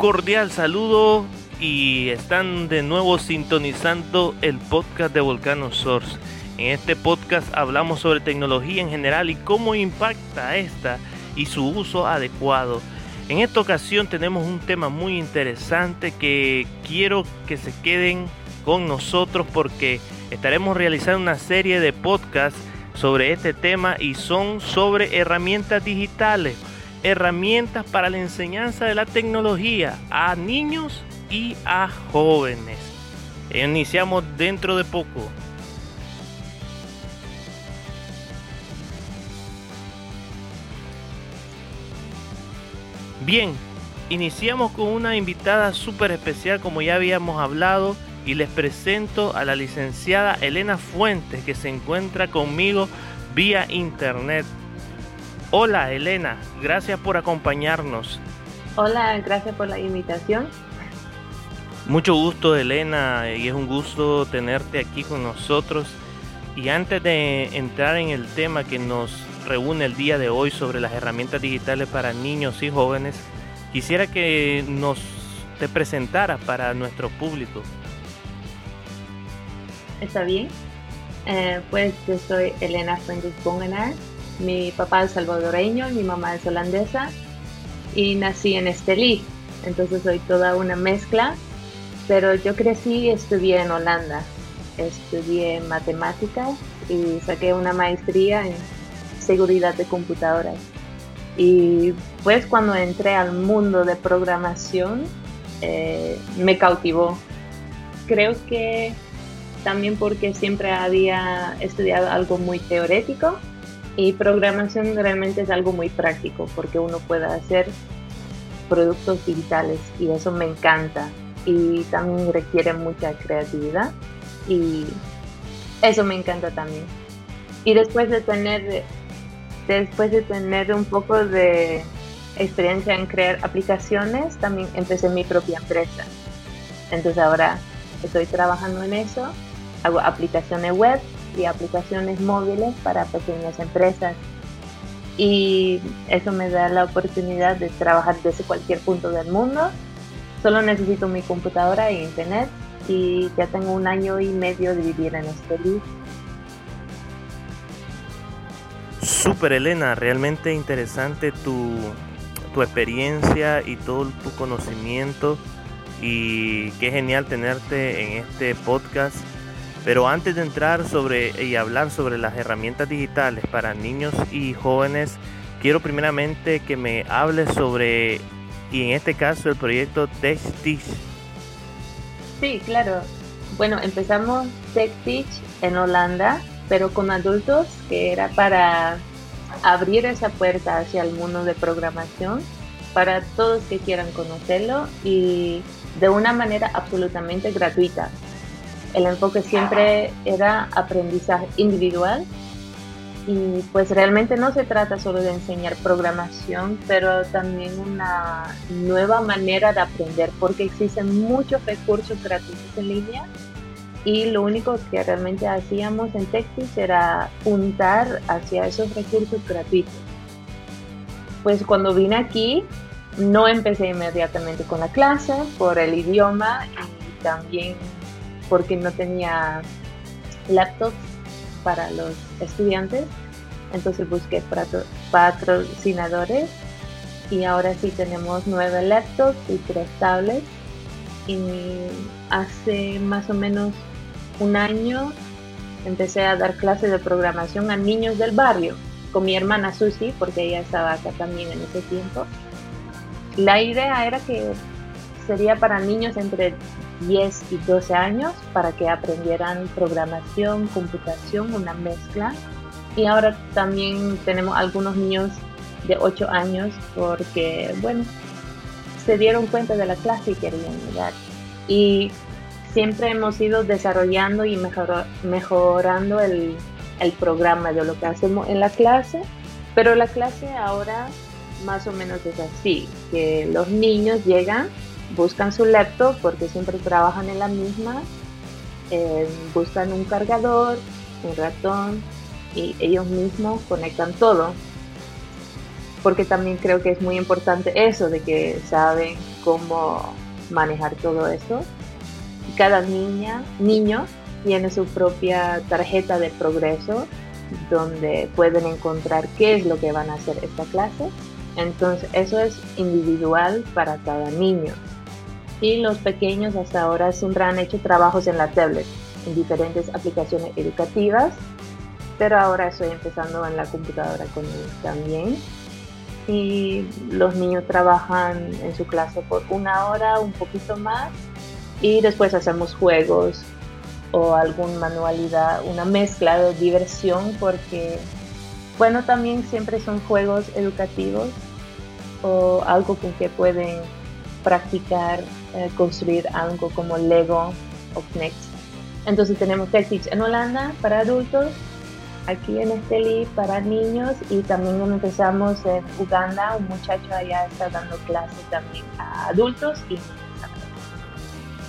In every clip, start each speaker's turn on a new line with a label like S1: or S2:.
S1: Cordial saludo y están de nuevo sintonizando el podcast de Volcano Source. En este podcast hablamos sobre tecnología en general y cómo impacta esta y su uso adecuado. En esta ocasión tenemos un tema muy interesante que quiero que se queden con nosotros porque estaremos realizando una serie de podcasts sobre este tema y son sobre herramientas digitales herramientas para la enseñanza de la tecnología a niños y a jóvenes. Iniciamos dentro de poco. Bien, iniciamos con una invitada súper especial como ya habíamos hablado y les presento a la licenciada Elena Fuentes que se encuentra conmigo vía internet. Hola Elena, gracias por acompañarnos.
S2: Hola, gracias por la invitación.
S1: Mucho gusto Elena y es un gusto tenerte aquí con nosotros. Y antes de entrar en el tema que nos reúne el día de hoy sobre las herramientas digitales para niños y jóvenes, quisiera que nos te presentaras para nuestro público.
S2: Está bien. Eh, pues yo soy Elena Fuentes Bungenar, mi papá es salvadoreño, mi mamá es holandesa y nací en Estelí, entonces soy toda una mezcla, pero yo crecí y estudié en Holanda, estudié matemáticas y saqué una maestría en seguridad de computadoras. Y pues cuando entré al mundo de programación, eh, me cautivó. Creo que también porque siempre había estudiado algo muy teórico y programación realmente es algo muy práctico porque uno puede hacer productos digitales y eso me encanta. Y también requiere mucha creatividad y eso me encanta también. Y después de tener, después de tener un poco de experiencia en crear aplicaciones, también empecé mi propia empresa. Entonces ahora estoy trabajando en eso, hago aplicaciones web y aplicaciones móviles para pequeñas empresas. Y eso me da la oportunidad de trabajar desde cualquier punto del mundo. Solo necesito mi computadora e internet y ya tengo un año y medio de vivir en este país.
S1: Super Elena, realmente interesante tu, tu experiencia y todo tu conocimiento y qué genial tenerte en este podcast pero antes de entrar sobre y hablar sobre las herramientas digitales para niños y jóvenes, quiero primeramente que me hables sobre, y en este caso, el proyecto TechTeach.
S2: Sí, claro. Bueno, empezamos TechTeach en Holanda, pero con adultos, que era para abrir esa puerta hacia el mundo de programación para todos que quieran conocerlo y de una manera absolutamente gratuita el enfoque siempre era aprendizaje individual y pues realmente no se trata solo de enseñar programación, pero también una nueva manera de aprender porque existen muchos recursos gratuitos en línea y lo único que realmente hacíamos en Texas era apuntar hacia esos recursos gratuitos. Pues cuando vine aquí no empecé inmediatamente con la clase por el idioma y también porque no tenía laptops para los estudiantes. Entonces busqué patrocinadores y ahora sí tenemos nueve laptops y tres tablets. Y hace más o menos un año empecé a dar clases de programación a niños del barrio con mi hermana Susi, porque ella estaba acá también en ese tiempo. La idea era que sería para niños entre 10 y 12 años para que aprendieran programación, computación, una mezcla. Y ahora también tenemos algunos niños de 8 años porque, bueno, se dieron cuenta de la clase y querían llegar. Y siempre hemos ido desarrollando y mejorando el, el programa de lo que hacemos en la clase, pero la clase ahora más o menos es así, que los niños llegan buscan su laptop porque siempre trabajan en la misma, eh, buscan un cargador, un ratón y ellos mismos conectan todo. Porque también creo que es muy importante eso de que saben cómo manejar todo eso. Cada niña, niño tiene su propia tarjeta de progreso donde pueden encontrar qué es lo que van a hacer esta clase. Entonces eso es individual para cada niño. Y los pequeños hasta ahora siempre han hecho trabajos en la tablet, en diferentes aplicaciones educativas, pero ahora estoy empezando en la computadora con ellos también. Y los niños trabajan en su clase por una hora, un poquito más, y después hacemos juegos o alguna manualidad, una mezcla de diversión porque, bueno, también siempre son juegos educativos o algo con que pueden practicar, eh, construir algo como Lego o Knex. Entonces tenemos TechTeach en Holanda para adultos, aquí en Esteli para niños y también empezamos en Uganda, un muchacho allá está dando clases también a adultos y.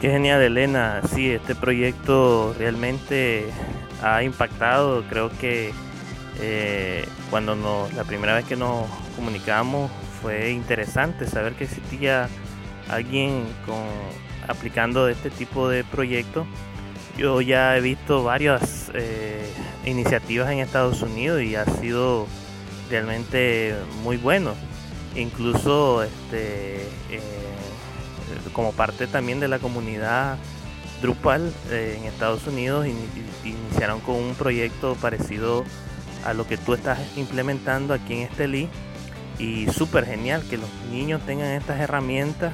S1: Qué genial, Elena. Sí, este proyecto realmente ha impactado. Creo que eh, cuando nos, la primera vez que nos comunicamos fue interesante saber que existía alguien aplicando este tipo de proyectos. Yo ya he visto varias eh, iniciativas en Estados Unidos y ha sido realmente muy bueno. Incluso este, eh, como parte también de la comunidad Drupal eh, en Estados Unidos iniciaron con un proyecto parecido a lo que tú estás implementando aquí en Estelí y súper genial que los niños tengan estas herramientas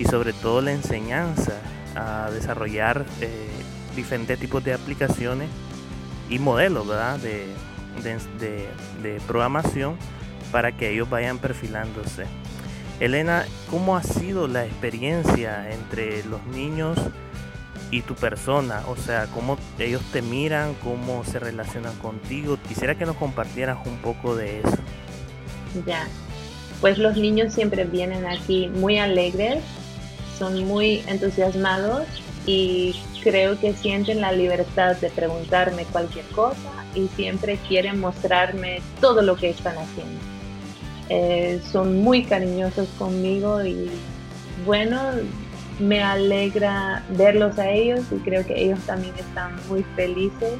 S1: y sobre todo la enseñanza a desarrollar eh, diferentes tipos de aplicaciones y modelos De, de programación para que ellos vayan perfilándose. Elena, ¿cómo ha sido la experiencia entre los niños y tu persona? O sea, ¿cómo ellos te miran? ¿Cómo se relacionan contigo? Quisiera que nos compartieras un poco de eso.
S2: Ya, pues los niños siempre vienen aquí muy alegres, son muy entusiasmados y creo que sienten la libertad de preguntarme cualquier cosa y siempre quieren mostrarme todo lo que están haciendo. Eh, son muy cariñosos conmigo y bueno, me alegra verlos a ellos y creo que ellos también están muy felices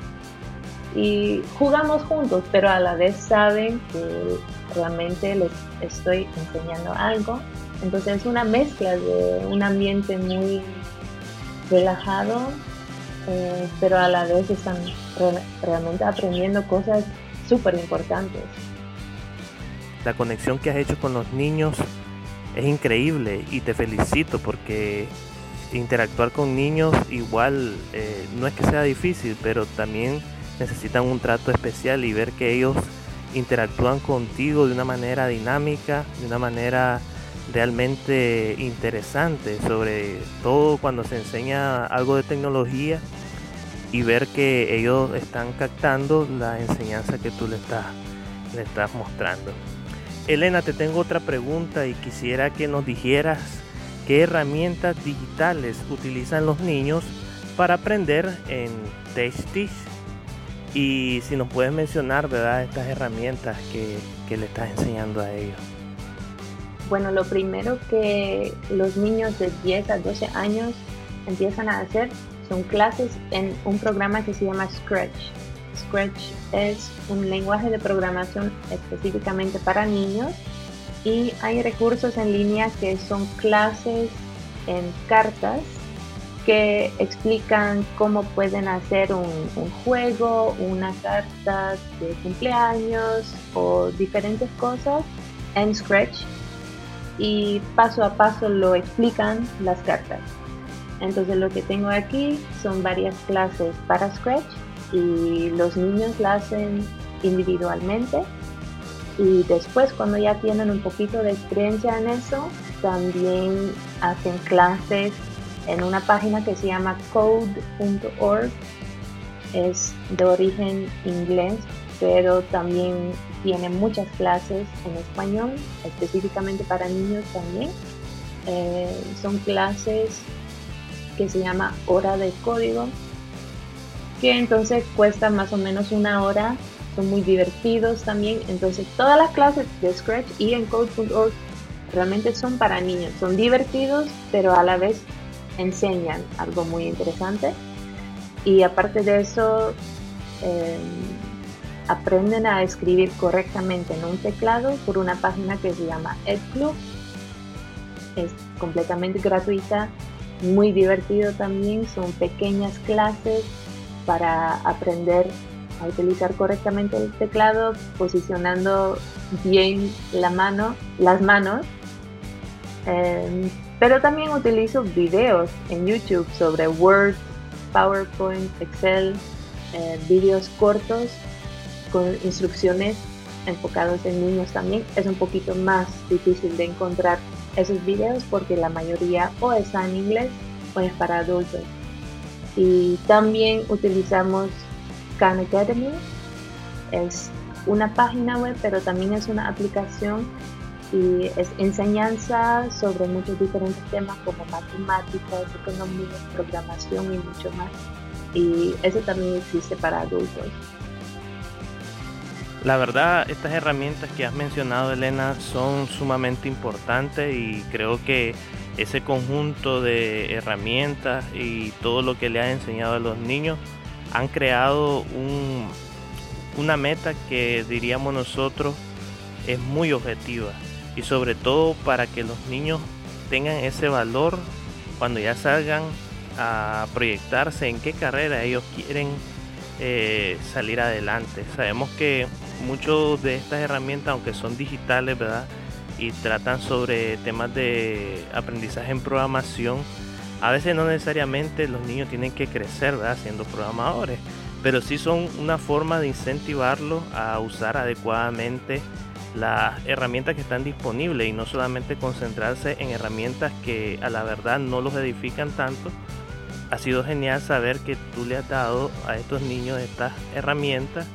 S2: y jugamos juntos, pero a la vez saben que realmente les estoy enseñando algo. Entonces es una mezcla de un ambiente muy relajado, eh, pero a la vez están realmente aprendiendo cosas súper importantes.
S1: La conexión que has hecho con los niños es increíble y te felicito porque interactuar con niños igual eh, no es que sea difícil, pero también necesitan un trato especial y ver que ellos interactúan contigo de una manera dinámica, de una manera realmente interesante, sobre todo cuando se enseña algo de tecnología y ver que ellos están captando la enseñanza que tú le estás, le estás mostrando. Elena, te tengo otra pregunta y quisiera que nos dijeras qué herramientas digitales utilizan los niños para aprender en TechTeach y si nos puedes mencionar, ¿verdad?, estas herramientas que, que le estás enseñando a ellos.
S2: Bueno, lo primero que los niños de 10 a 12 años empiezan a hacer son clases en un programa que se llama Scratch. Scratch es un lenguaje de programación específicamente para niños y hay recursos en línea que son clases en cartas que explican cómo pueden hacer un, juego, una carta de cumpleaños o diferentes cosas en Scratch y paso a paso lo explican las cartas. Entonces lo que tengo aquí son varias clases para Scratch y los niños la hacen individualmente y después cuando ya tienen un poquito de experiencia en eso, también hacen clases en una página que se llama code.org. Es de origen inglés, pero también tiene muchas clases en español, específicamente para niños también. Eh, son clases que se llama hora de código que entonces cuesta más o menos una hora, son muy divertidos también, entonces todas las clases de Scratch y en Code.org realmente son para niños, son divertidos, pero a la vez enseñan algo muy interesante. Y aparte de eso, em, aprenden a escribir correctamente en un teclado por una página que se llama EdClub. Es completamente gratuita, muy divertido también, son pequeñas clases para aprender a utilizar correctamente el teclado, posicionando bien la mano, las manos. Em, pero también utilizo videos en YouTube sobre Word, PowerPoint, Excel, eh, videos cortos con instrucciones enfocados en niños también. Es un poquito más difícil de encontrar esos videos porque la mayoría o está en inglés o es para adultos. Y también utilizamos Khan Academy. Es una página web, pero también es una aplicación y es enseñanza sobre muchos diferentes temas como matemáticas, economía, programación y mucho más. Y eso también existe para adultos.
S1: La verdad, estas herramientas que has mencionado, Elena, son sumamente importantes y creo que ese conjunto de herramientas y todo lo que le has enseñado a los niños han creado un, una meta que diríamos nosotros es muy objetiva y sobre todo para que los niños tengan ese valor cuando ya salgan a proyectarse en qué carrera ellos quieren eh, salir adelante. Sabemos que muchas de estas herramientas, aunque son digitales, ¿verdad? Y tratan sobre temas de aprendizaje en programación, a veces no necesariamente los niños tienen que crecer ¿verdad? siendo programadores, pero sí son una forma de incentivarlos a usar adecuadamente las herramientas que están disponibles y no solamente concentrarse en herramientas que a la verdad no los edifican tanto. Ha sido genial saber que tú le has dado a estos niños estas herramientas.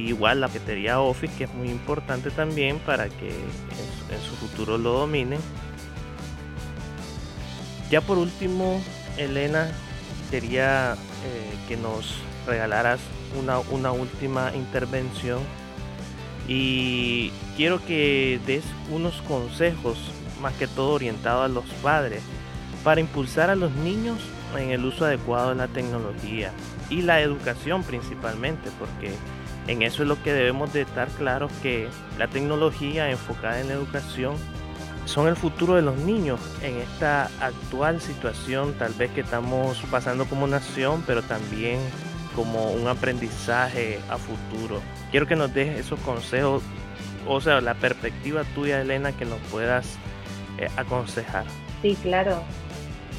S1: Igual la paquetería Office, que es muy importante también para que en su futuro lo dominen. Ya por último, Elena, quería eh, que nos regalaras una, una última intervención y quiero que des unos consejos más que todo orientados a los padres para impulsar a los niños en el uso adecuado de la tecnología y la educación principalmente porque en eso es lo que debemos de estar claros que la tecnología enfocada en la educación son el futuro de los niños en esta actual situación tal vez que estamos pasando como nación, pero también como un aprendizaje a futuro. Quiero que nos des esos consejos, o sea, la perspectiva tuya, Elena, que nos puedas eh, aconsejar.
S2: Sí, claro.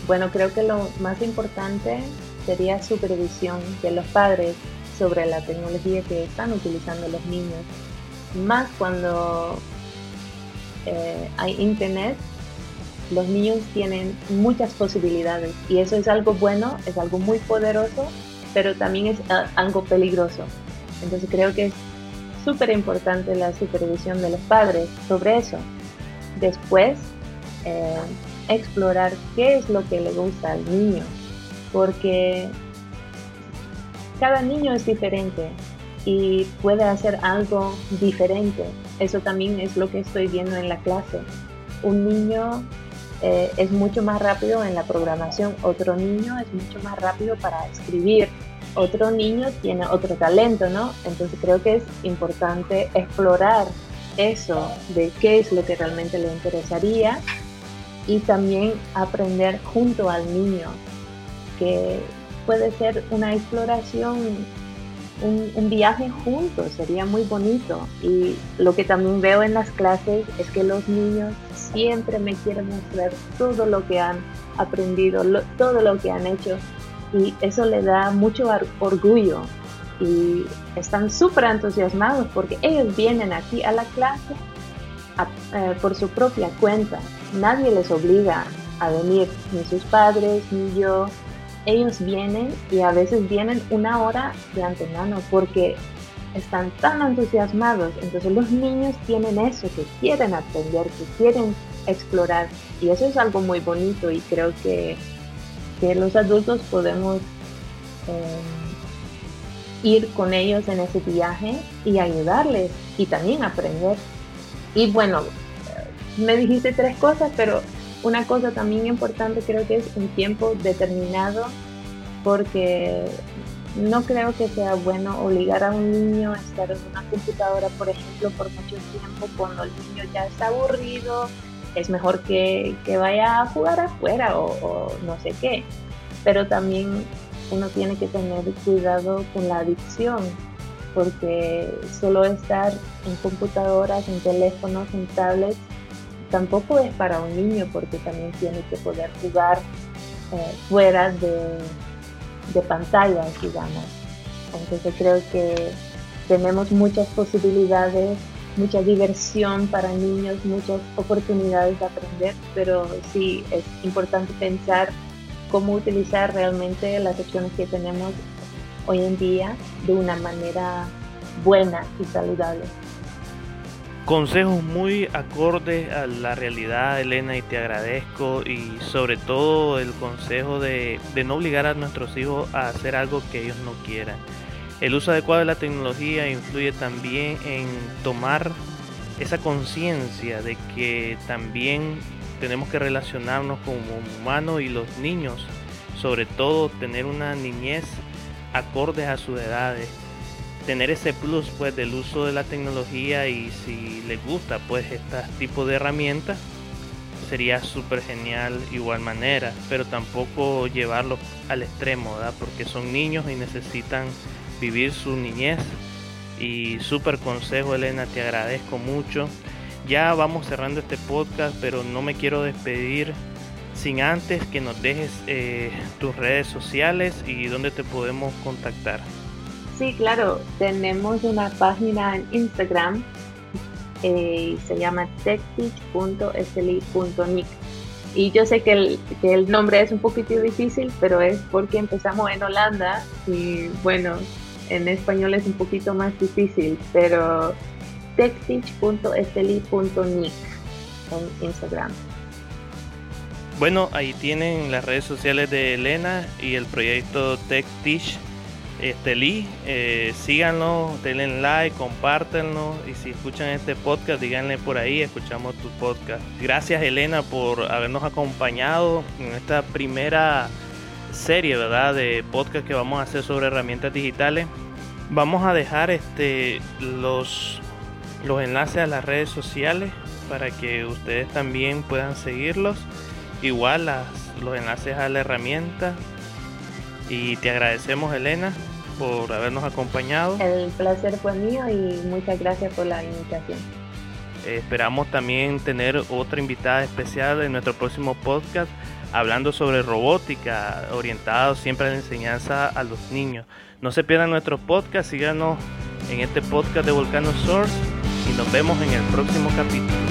S2: Bueno, creo que lo más importante sería supervisión de los padres sobre la tecnología que están utilizando los niños. Más cuando eh, hay internet, los niños tienen muchas posibilidades y eso es algo bueno, es algo muy poderoso, pero también es ah, algo peligroso. Entonces creo que es súper importante la supervisión de los padres sobre eso. Después, eh, explorar qué es lo que le gusta al niño, porque cada niño es diferente y puede hacer algo diferente. Eso también es lo que estoy viendo en la clase. Un niño eh, es mucho más rápido en la programación, otro niño es mucho más rápido para escribir, otro niño tiene otro talento, ¿no? Entonces creo que es importante explorar eso de qué es lo que realmente le interesaría y también aprender junto al niño, que puede ser una exploración un, viaje juntos, sería muy bonito. Y lo que también veo en las clases es que los niños siempre me quieren mostrar todo lo que han aprendido, todo lo que han hecho. Y eso le da mucho orgullo. Y están súper entusiasmados porque ellos vienen aquí a la clase eh, por su propia cuenta. Nadie les obliga a venir, ni sus padres, ni yo, ellos vienen y a veces vienen una hora de antemano porque están tan entusiasmados. Entonces los niños tienen eso, que quieren aprender, que quieren explorar. Y eso es algo muy bonito y creo que, que los adultos podemos eh, ir con ellos en ese viaje y ayudarles y también aprender. Y bueno, me dijiste tres cosas, pero una cosa también importante creo que es un tiempo determinado, porque no creo que sea bueno obligar a un niño a estar en una computadora, por ejemplo, por mucho tiempo cuando el niño ya está aburrido. Es mejor que, vaya a jugar afuera o, no sé qué. Pero también uno tiene que tener cuidado con la adicción, porque solo estar en computadoras, en teléfonos, en tablets, tampoco es para un niño, porque también tiene que poder jugar eh, fuera de, de pantallas, digamos. Entonces creo que tenemos muchas posibilidades, mucha diversión para niños, muchas oportunidades de aprender, pero sí es importante pensar cómo utilizar realmente las opciones que tenemos hoy en día de una manera buena y saludable.
S1: Consejos muy acordes a la realidad, Elena, y te agradezco. Y sobre todo el consejo de, no obligar a nuestros hijos a hacer algo que ellos no quieran. El uso adecuado de la tecnología influye también en tomar esa conciencia de que también tenemos que relacionarnos como humanos y los niños, sobre todo tener una niñez acorde a sus edades tener ese plus pues del uso de la tecnología y si les gusta pues este tipo de herramientas sería súper genial igual manera pero tampoco llevarlo al extremo ¿verdad? porque son niños y necesitan vivir su niñez. Y súper consejo Elena te agradezco mucho. Ya vamos cerrando este podcast pero no me quiero despedir sin antes que nos dejes eh, tus redes sociales y dónde te podemos contactar
S2: Sí, claro, tenemos una página en Instagram eh, se llama techteach.sli.nick. Y yo sé que el, que el nombre es un poquito difícil, pero es porque empezamos en Holanda y bueno, en español es un poquito más difícil, pero techteach.sli.nick en Instagram.
S1: Bueno, ahí tienen las redes sociales de Elena y el proyecto TechTeach este eh, síganlo, denle like, compártanlo y si escuchan este podcast, díganle por ahí, escuchamos tu podcast. Gracias Elena por habernos acompañado en esta primera serie, ¿verdad? De podcast que vamos a hacer sobre herramientas digitales. Vamos a dejar este los los enlaces a las redes sociales para que ustedes también puedan seguirlos. Igual las, los enlaces a la herramienta y te agradecemos, Elena, por habernos acompañado.
S2: El placer fue mío y muchas gracias por la invitación.
S1: esperamos también tener otra invitada especial en nuestro próximo podcast hablando sobre robótica, orientado siempre a la enseñanza a los niños. No se pierdan nuestro podcast, síganos en este podcast de Volcano Source y nos vemos en el próximo capítulo.